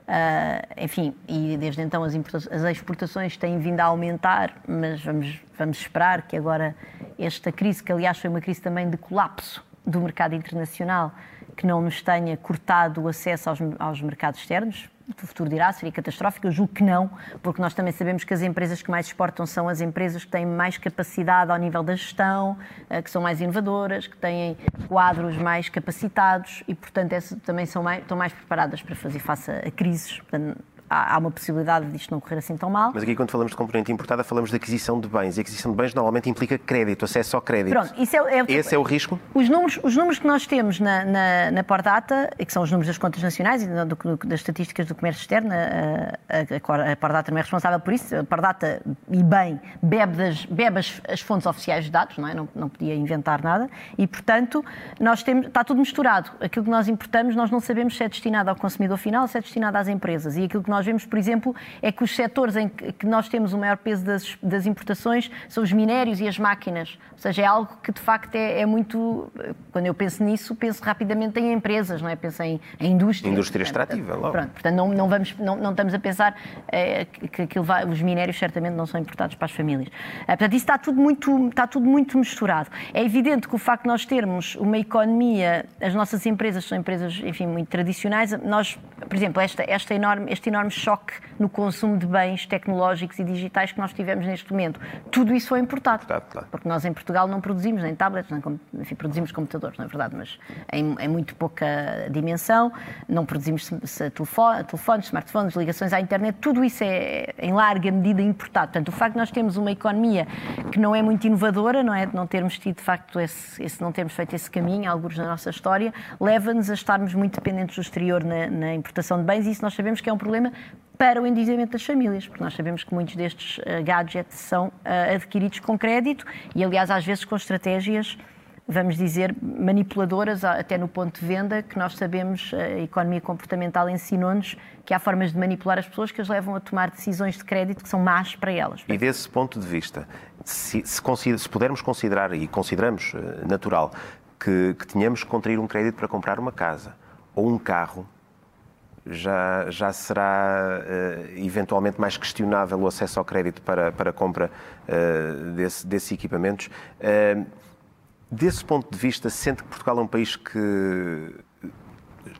Uh, enfim, e desde então as, as, exportações têm vindo a aumentar, mas vamos, vamos esperar que agora esta crise, que aliás foi uma crise também de colapso do mercado internacional, que não nos tenha cortado o acesso aos, aos mercados externos, o futuro dirá, seria catastrófico? Eu julgo que não, porque nós também sabemos que as empresas que mais exportam são as empresas que têm mais capacidade ao nível da gestão, eh, que são mais inovadoras, que têm quadros mais capacitados e, portanto, também são mais, estão mais preparadas para fazer face a crises. Portanto, há, uma possibilidade disto não correr assim tão mal. Mas aqui, quando falamos de componente importada, falamos de aquisição de bens. E aquisição de bens normalmente implica crédito, acesso ao crédito. Pronto, isso é, é, Esse é o risco? Os números, os números que nós temos na, na, na Pordata, que são os números das contas nacionais e do, do, das estatísticas do comércio externo, a, a, a Pordata não é responsável por isso. A Pordata, e bem, bebe, das, bebe as, as fontes oficiais de dados, não, é? não, não podia inventar nada. E, portanto, nós temos, está tudo misturado. Aquilo que nós importamos, nós não sabemos se é destinado ao consumidor final ou se é destinado às empresas. E aquilo que nós nós vemos, por exemplo, é que os setores em que nós temos o maior peso das, das importações são os minérios e as máquinas. Ou seja, é algo que de facto é, é muito. Quando eu penso nisso, penso rapidamente em empresas, não é? Penso em, em indústria. Indústria extrativa, logo. Pronto, portanto, não, não, vamos, não, não estamos a pensar é, que vai, os minérios certamente não são importados para as famílias. É, portanto, isso está tudo, muito, está tudo muito misturado. É evidente que o facto de nós termos uma economia, as nossas empresas são empresas, enfim, muito tradicionais, nós, por exemplo, esta, esta enorme, este enorme choque no consumo de bens tecnológicos e digitais que nós tivemos neste momento. Tudo isso foi importado. Claro, claro. Porque nós em Portugal não produzimos nem tablets, nem, enfim, produzimos computadores, não é verdade, mas em, em muito pouca dimensão. Não produzimos telefone, telefones, smartphones, ligações à internet. Tudo isso é em larga medida importado. Portanto, o facto de nós termos uma economia que não é muito inovadora, não é? De não termos tido, de facto, esse, esse não termos feito esse caminho, alguns na nossa história, leva-nos a estarmos muito dependentes do exterior na, na importação de bens e isso nós sabemos que é um problema para o endividamento das famílias, porque nós sabemos que muitos destes uh, gadgets são uh, adquiridos com crédito e, aliás, às vezes com estratégias, vamos dizer, manipuladoras, até no ponto de venda, que nós sabemos, a economia comportamental ensinou-nos que há formas de manipular as pessoas que as levam a tomar decisões de crédito que são más para elas. E desse ponto de vista, se, se, se pudermos considerar, e consideramos natural, que, que tenhamos que contrair um crédito para comprar uma casa ou um carro, já, já será uh, eventualmente mais questionável o acesso ao crédito para, para a compra uh, desse, desses equipamentos. Uh, desse ponto de vista, sente que Portugal é um país que,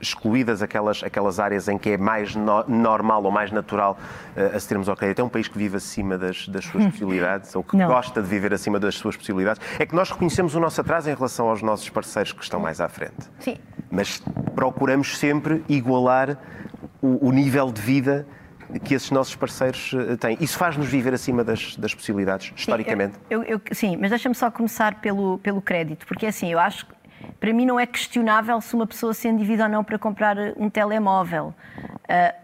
excluídas aquelas, aquelas áreas em que é mais no, normal ou mais natural uh, acedermos ao crédito, é um país que vive acima das, das suas possibilidades ou que Não. gosta de viver acima das suas possibilidades. É que nós reconhecemos o nosso atraso em relação aos nossos parceiros que estão mais à frente. Sim. Mas procuramos sempre igualar o, o nível de vida que esses nossos parceiros eh, têm. Isso faz-nos viver acima das, das possibilidades, historicamente? Sim, eu, eu, sim mas deixa-me só começar pelo, pelo crédito, porque assim, eu acho que para mim não é questionável se uma pessoa se endivida ou não para comprar um telemóvel.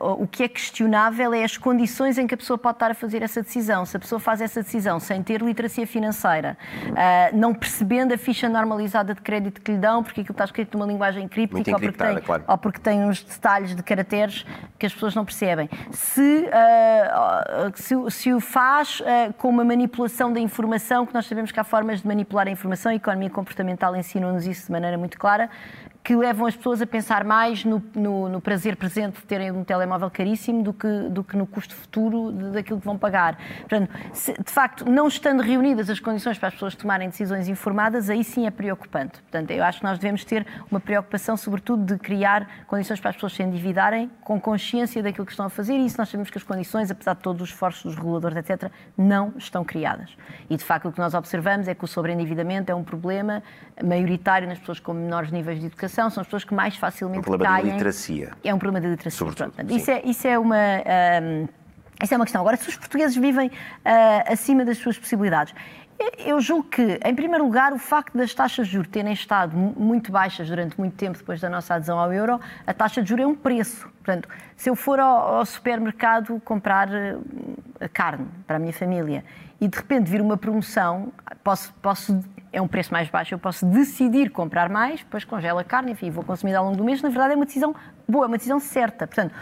Uh, o que é questionável é as condições em que a pessoa pode estar a fazer essa decisão. Se a pessoa faz essa decisão sem ter literacia financeira, uh, não percebendo a ficha normalizada de crédito que lhe dão, porque aquilo está escrito numa linguagem críptica ou porque, tem, claro. ou porque tem uns detalhes de caracteres que as pessoas não percebem. Se, uh, se, se, o faz com uma manipulação da informação, que nós sabemos que há formas de manipular a informação, a economia comportamental ensina-nos isso de maneira muito clara, que levam as pessoas a pensar mais no, no, no, prazer presente de terem um telemóvel caríssimo do que, do que no custo futuro daquilo que vão pagar. Portanto, se, de facto, não estando reunidas as condições para as pessoas tomarem decisões informadas, aí sim é preocupante. Portanto, eu acho que nós devemos ter uma preocupação, sobretudo, de criar condições para as pessoas se endividarem com consciência daquilo que estão a fazer e isso nós sabemos que as condições, apesar de todos os esforços dos reguladores, etc., não estão criadas. E, de facto, o que nós observamos é que o sobreendividamento é um problema maioritário nas pessoas com menores níveis de educação são as pessoas que mais facilmente um problema caem. de literacia. É um problema de literacia. Sobretudo, isso, é, isso é uma. Um, isso é uma questão. Agora, se os portugueses vivem uh, acima das suas possibilidades, eu julgo que, em primeiro lugar, o facto das taxas de juros terem estado muito baixas durante muito tempo depois da nossa adesão ao euro, a taxa de juros é um preço. Portanto, se eu for ao, ao supermercado comprar uh, carne para a minha família e de repente vir uma promoção, posso, posso é um preço mais baixo, eu posso decidir comprar mais, depois congelo a carne, enfim, vou consumir ao longo do mês. Na verdade, é uma decisão boa, é uma decisão certa. Portanto,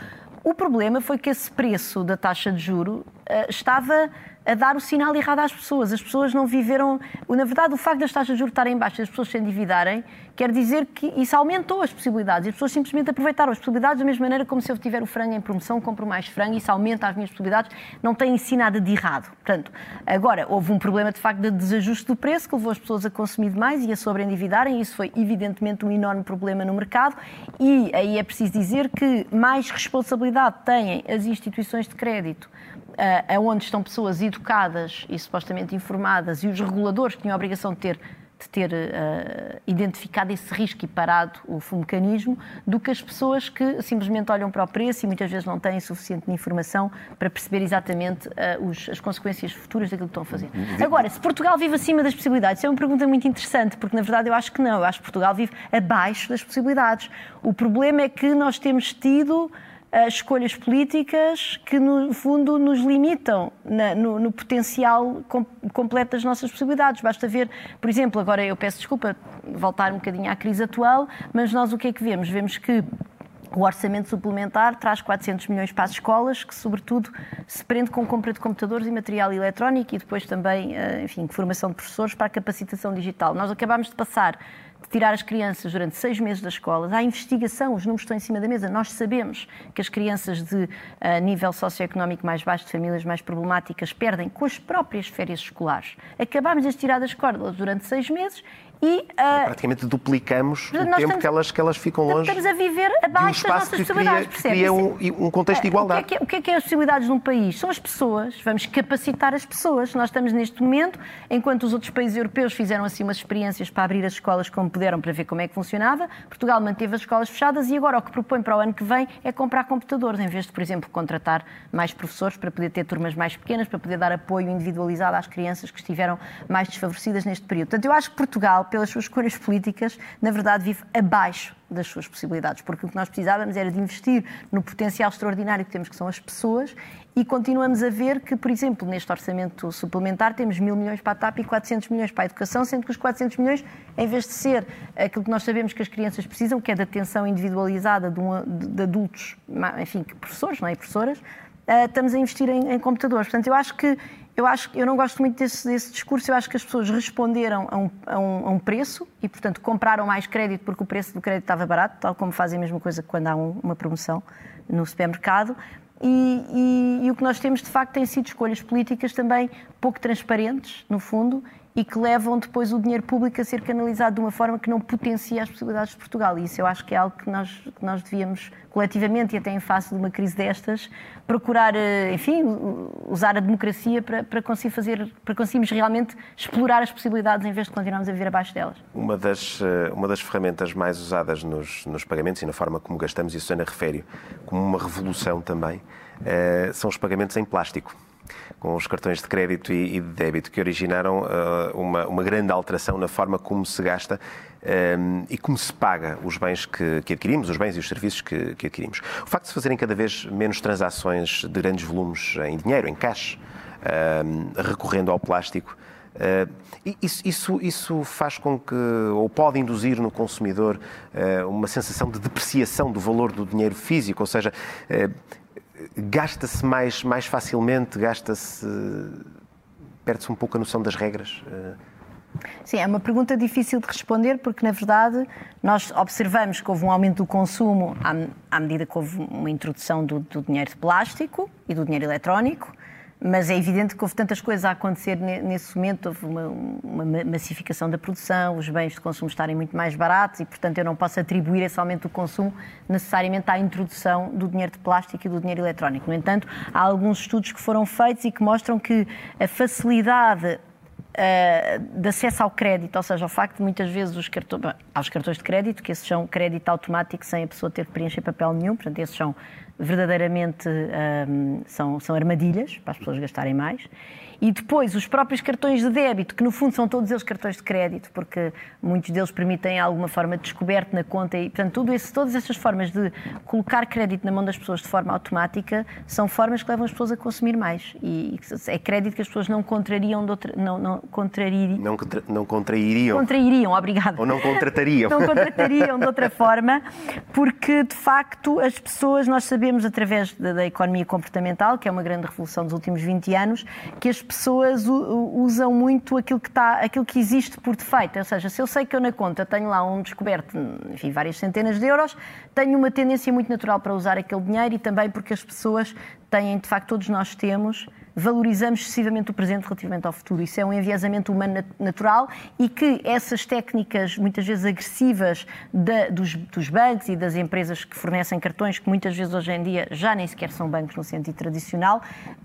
o problema foi que esse preço da taxa de juro estava a dar o sinal errado às pessoas. As pessoas não viveram. Na verdade, o facto das taxas de juros estarem baixas e as pessoas se endividarem quer dizer que isso aumentou as possibilidades. As pessoas simplesmente aproveitaram as possibilidades da mesma maneira como se eu tiver o frango em promoção, compro mais frango, isso aumenta as minhas possibilidades. Não tem em si nada de errado. Portanto, agora, houve um problema de facto de desajuste do preço que levou as pessoas a consumir demais e a sobreendividarem. Isso foi evidentemente um enorme problema no mercado. E aí é preciso dizer que mais responsabilidade têm as instituições de crédito uh, aonde estão pessoas educadas e supostamente informadas e os reguladores que tinham a obrigação de ter de ter uh, identificado esse risco e parado o mecanismo, do que as pessoas que simplesmente olham para o preço e muitas vezes não têm suficiente informação para perceber exatamente uh, os, as consequências futuras daquilo que estão a fazer. Agora, se Portugal vive acima das possibilidades, isso é uma pergunta muito interessante, porque na verdade eu acho que não, eu acho que Portugal vive abaixo das possibilidades. O problema é que nós temos tido escolhas políticas que, no fundo, nos limitam na, no, no, potencial com, completo das nossas possibilidades. Basta ver, por exemplo, agora eu peço desculpa, voltar um bocadinho à crise atual, mas nós o que é que vemos? Vemos que o orçamento suplementar traz 400 milhões para as escolas, que sobretudo se prende com compra de computadores e material eletrónico e depois também, eh, enfim, formação de professores para a capacitação digital. Nós acabamos de passar de tirar as crianças durante seis meses das escolas. Há investigação, os números estão em cima da mesa. Nós sabemos que as crianças de uh, nível socioeconómico mais baixo, de famílias mais problemáticas, perdem com as próprias férias escolares. Acabámos de as tirar das escolas durante seis meses e, uh, Praticamente duplicamos o tempo estamos, que, elas, que elas ficam longe. Estamos a viver abaixo das nossas possibilidades, cria, cria um, um, contexto de igualdade. O que, é que, o que, é que é as possibilidades de um país? São as pessoas. Vamos capacitar as pessoas. Nós estamos neste momento, enquanto os outros países europeus fizeram assim umas experiências para abrir as escolas como puderam para ver como é que funcionava, Portugal manteve as escolas fechadas e agora o que propõe para o ano que vem é comprar computadores, em vez de, por exemplo, contratar mais professores para poder ter turmas mais pequenas, para poder dar apoio individualizado às crianças que estiveram mais desfavorecidas neste período. Portanto, eu acho que Portugal, pelas suas escolhas políticas, na verdade, vive abaixo das suas possibilidades, porque o que nós precisávamos era de investir no potencial extraordinário que temos, que são as pessoas, e continuamos a ver que, por exemplo, neste orçamento suplementar temos mil milhões para a TAP e 400 milhões para a educação, sendo que os 400 milhões, em vez de ser aquilo que nós sabemos que as crianças precisam, que é da atenção individualizada de, um, de adultos, enfim, professores, não é? Professoras, uh, estamos a investir em, em computadores. Portanto, eu acho que eu acho eu não gosto muito desse, desse, discurso. Eu acho que as pessoas responderam a um, a, um, a um, preço e, portanto, compraram mais crédito porque o preço do crédito estava barato, tal como fazem a mesma coisa quando há um, uma promoção no supermercado. E, e, e, o que nós temos, de facto, têm sido escolhas políticas também pouco transparentes, no fundo, e que levam depois o dinheiro público a ser canalizado de uma forma que não potencia as possibilidades de Portugal. E isso eu acho que é algo que nós, que nós devíamos, coletivamente e até em face de uma crise destas, procurar, eh, enfim, usar a democracia para, para conseguir fazer, para conseguirmos realmente explorar as possibilidades em vez de continuarmos a viver abaixo delas. Uma das, eh, uma das ferramentas mais usadas nos, nos pagamentos e na forma como gastamos, e a Susana refere como uma revolução também, eh, são os pagamentos em plástico. Com os cartões de crédito e, de débito, que originaram uh, uma, uma, grande alteração na forma como se gasta um, e como se paga os bens que, que, adquirimos, os bens e os serviços que, que, adquirimos. O facto de se fazerem cada vez menos transações de grandes volumes em dinheiro, em cash, um, recorrendo ao plástico, Uh, isso, isso, isso, faz com que, ou pode induzir no consumidor, uh, uma sensação de depreciação do valor do dinheiro físico, ou seja, uh, gasta-se mais, mais facilmente, gasta-se. perde-se um pouco a noção das regras. Sim, é uma pergunta difícil de responder porque, na verdade, nós observamos que houve um aumento do consumo à, à medida que houve uma introdução do, do dinheiro de plástico e do dinheiro eletrónico mas é evidente que houve tantas coisas a acontecer nesse momento, houve uma, uma, massificação da produção, os bens de consumo estarem muito mais baratos e, portanto, eu não posso atribuir esse aumento do consumo necessariamente à introdução do dinheiro de plástico e do dinheiro eletrónico. No entanto, há alguns estudos que foram feitos e que mostram que a facilidade Uh, de acesso ao crédito, ou seja, o facto de muitas vezes os cartões, aos cartões de crédito, que esses são crédito automático sem a pessoa ter que preencher papel nenhum, portanto, esses são verdadeiramente um, são, são armadilhas para as pessoas gastarem mais. E depois os próprios cartões de débito, que no fundo são todos eles cartões de crédito, porque muitos deles permitem alguma forma de descoberto na conta e, portanto, tudo isso, todas essas formas de colocar crédito na mão das pessoas de forma automática são formas que levam as pessoas a consumir mais. E é crédito que as pessoas não contrariam de outra, não, não, contrarir... não, contra, não contrairiam. Contrairiam, obrigado. Ou não contratariam. não contratariam de outra forma, porque de facto as pessoas, nós sabemos através da, da economia comportamental, que é uma grande revolução dos últimos 20 anos, que as pessoas usam muito aquilo que, está, aquilo que existe por defeito. Ou seja, se eu sei que eu na conta tenho lá um descoberto, enfim, várias centenas de euros, tenho uma tendência muito natural para usar aquele dinheiro e também porque as pessoas têm, de facto, todos nós temos, valorizamos excessivamente o presente relativamente ao futuro. Isso é um enviesamento humano natural e que essas técnicas, muitas vezes agressivas, dos, dos, bancos e das empresas que fornecem cartões, que muitas vezes hoje em dia já nem sequer são bancos no sentido tradicional,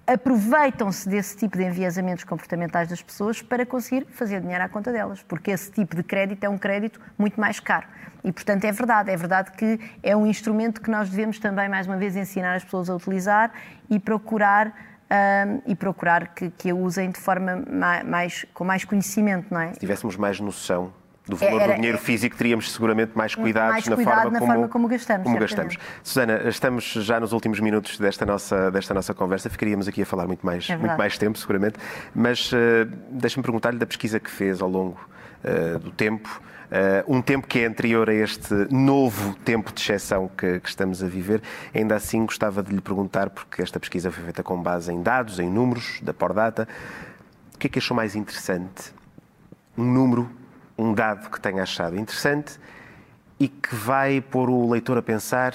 aproveitam-se desse tipo de enviesamentos comportamentais das pessoas para conseguir fazer dinheiro à conta delas, porque esse tipo de crédito é um crédito muito mais caro. E, portanto, é verdade, é verdade que é um instrumento que nós devemos também, mais uma vez, ensinar as pessoas a utilizar e procurar um, e procurar que, que a usem de forma mais, com mais conhecimento, não é? Se tivéssemos mais noção do valor Era, do dinheiro físico, teríamos seguramente mais cuidados mais na, forma, na como, forma como gastamos. Como gastamos. Susana, estamos já nos últimos minutos desta nossa, desta nossa conversa. Ficaríamos aqui a falar muito mais, é muito mais tempo, seguramente. Mas uh, deixa-me perguntar-lhe da pesquisa que fez ao longo uh, do tempo. Uh, um tempo que é anterior a este novo tempo de exceção que, que, estamos a viver. Ainda assim, gostava de lhe perguntar, porque esta pesquisa foi feita com base em dados, em números da Pordata, o que é que achou mais interessante? Um número, um dado que tenha achado interessante e que vai pôr o leitor a pensar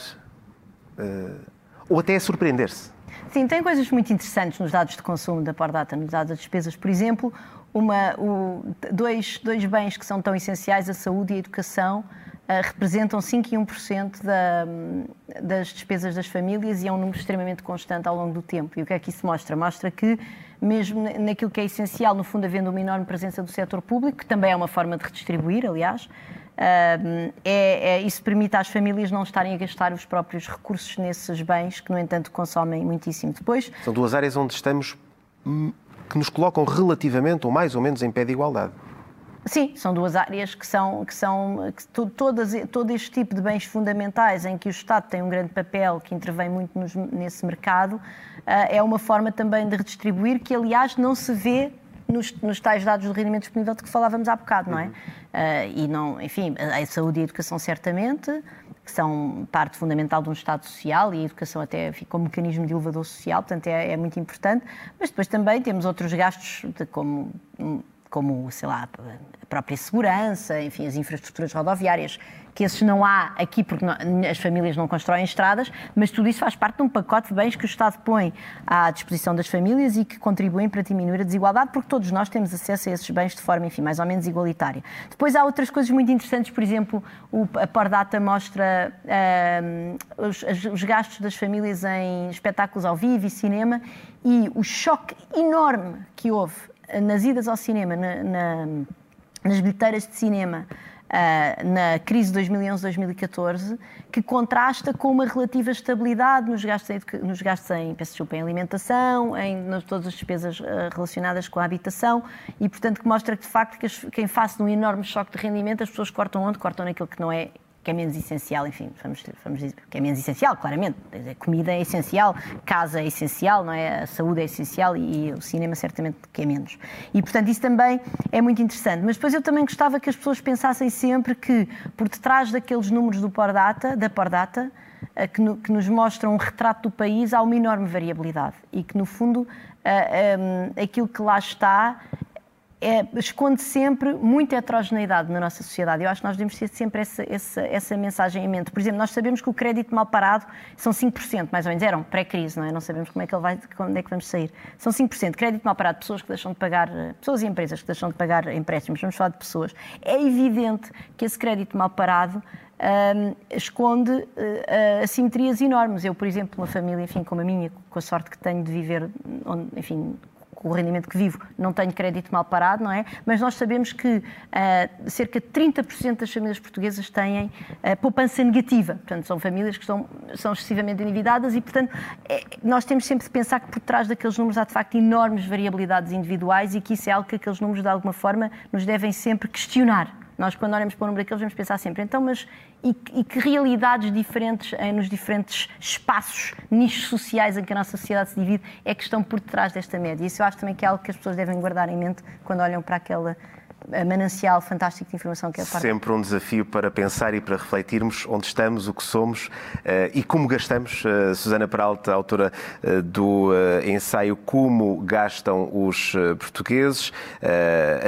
uh, ou até a surpreender-se? Sim, tem coisas muito interessantes nos dados de consumo da Pordata, nos dados das despesas. Por exemplo, uma, o, dois, dois bens que são tão essenciais, a saúde e a educação, uh, representam 5 e 1% da, das despesas das famílias e é um número extremamente constante ao longo do tempo. E o que é que isso mostra? Mostra que, mesmo naquilo que é essencial, no fundo, havendo uma enorme presença do setor público, que também é uma forma de redistribuir, aliás, Uh, é, é, isso permite às famílias não estarem a gastar os próprios recursos nesses bens que, no entanto, consomem muitíssimo. Depois, São duas áreas onde estamos que nos colocam relativamente ou mais ou menos em pé de igualdade. Sim, são duas áreas que são, que são que todas, todo este tipo de bens fundamentais em que o Estado tem um grande papel, que intervém muito nos, nesse mercado, uh, é uma forma também de redistribuir que, aliás, não se vê nos, nos, tais dados do rendimento disponível de que falávamos há bocado, não é? Uh, e não, enfim, a saúde e a educação certamente, que são parte fundamental de um Estado social e a educação até como mecanismo de elevador social, portanto é, é muito importante, mas depois também temos outros gastos de, como como, sei lá, a própria segurança, enfim, as infraestruturas rodoviárias, que esses não há aqui porque não, as famílias não constroem estradas, mas tudo isso faz parte de um pacote de bens que o Estado põe à disposição das famílias e que contribuem para diminuir a desigualdade, porque todos nós temos acesso a esses bens de forma, enfim, mais ou menos igualitária. Depois há outras coisas muito interessantes, por exemplo, o, a Pordata mostra uh, os, os gastos das famílias em espetáculos ao vivo e cinema e o choque enorme que houve nas idas ao cinema, na, na, nas bilheteiras de cinema, na crise de 2011-2014, que contrasta com uma relativa estabilidade nos gastos em, nos gastos em, desculpa, em alimentação, em nas, todas as despesas relacionadas com a habitação e, portanto, que mostra que, de facto, que, as, que face um enorme choque de rendimento, as pessoas cortam onde? Cortam naquilo que não é que é menos essencial, enfim, vamos, vamos dizer, que é menos essencial, claramente. Comida é essencial, casa é essencial, não é? A saúde é essencial e, e o cinema certamente que é menos. E, portanto, isso também é muito interessante. Mas depois eu também gostava que as pessoas pensassem sempre que, por detrás daqueles números do Pordata, da Pordata, eh, que, no, que, nos mostram um retrato do país, há uma enorme variabilidade e que, no fundo, uh, um, aquilo que lá está é, esconde sempre muita heterogeneidade na nossa sociedade. Eu acho que nós devemos ter sempre essa, essa, essa, mensagem em mente. Por exemplo, nós sabemos que o crédito mal parado são 5%, mais ou menos, eram pré-crise, não é? Não sabemos como é que ele vai, quando é que vamos sair. São 5%. Crédito mal parado, pessoas que deixam de pagar, pessoas e empresas que deixam de pagar empréstimos, vamos falar de pessoas. É evidente que esse crédito mal parado um, esconde uh, assimetrias enormes. Eu, por exemplo, uma família, enfim, como a minha, com a sorte que tenho de viver, onde, enfim, o rendimento que vivo, não tenho crédito mal parado, não é? Mas nós sabemos que uh, cerca de 30% das famílias portuguesas têm uh, poupança negativa. Portanto, são famílias que estão, são excessivamente endividadas e, portanto, é, nós temos sempre de pensar que por trás daqueles números há, de facto, enormes variabilidades individuais e que isso é algo que aqueles números, de alguma forma, nos devem sempre questionar. Nós, quando olhamos para o número daqueles, vamos pensar sempre, então, mas e, e que realidades diferentes eh, nos diferentes espaços, nichos sociais em que a nossa sociedade se divide, é que estão por detrás desta média? Isso eu acho também que é algo que as pessoas devem guardar em mente quando olham para aquela manancial fantástico de informação que é a parte. Sempre um desafio para pensar e para refletirmos onde estamos, o que somos uh, e como gastamos. Uh, Susana Peralta, autora uh, do ensaio Como Gastam os Portugueses,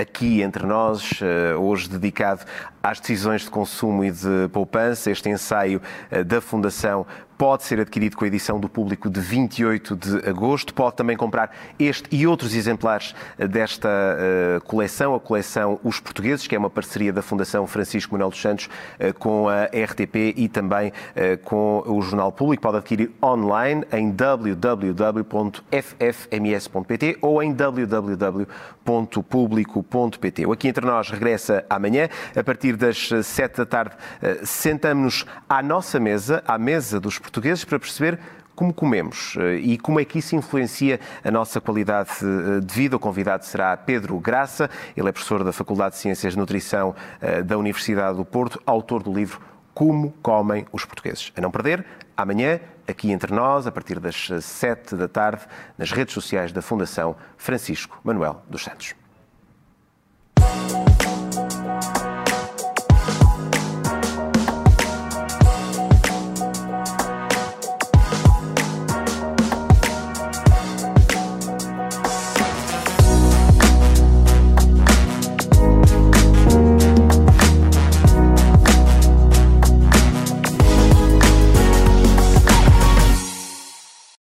aqui entre nós, hoje dedicado às decisões de consumo e de poupança. Este ensaio da Fundação pode ser adquirido com a edição do público de 28 de agosto. Pode também comprar este e outros exemplares eh, desta uh, coleção, a coleção Os Portugueses, que é uma parceria da Fundação Francisco Manuel dos Santos com a RTP e também com o Jornal Público. Pode adquirir online em www.ffms.pt ou em www.público.pt. O Aqui Entre Nós regressa amanhã, a partir das 7 da tarde. Sentamos-nos à nossa mesa, à mesa dos portugueses para perceber como comemos eh, e como é que isso influencia a nossa qualidade eh, de vida. O convidado será Pedro Graça, ele é professor da Faculdade de Ciências de Nutrição eh, da Universidade do Porto, autor do livro Como Comem os Portugueses. A não perder, amanhã, aqui entre nós, a partir das sete da tarde, nas redes sociais da Fundação Francisco Manuel dos Santos.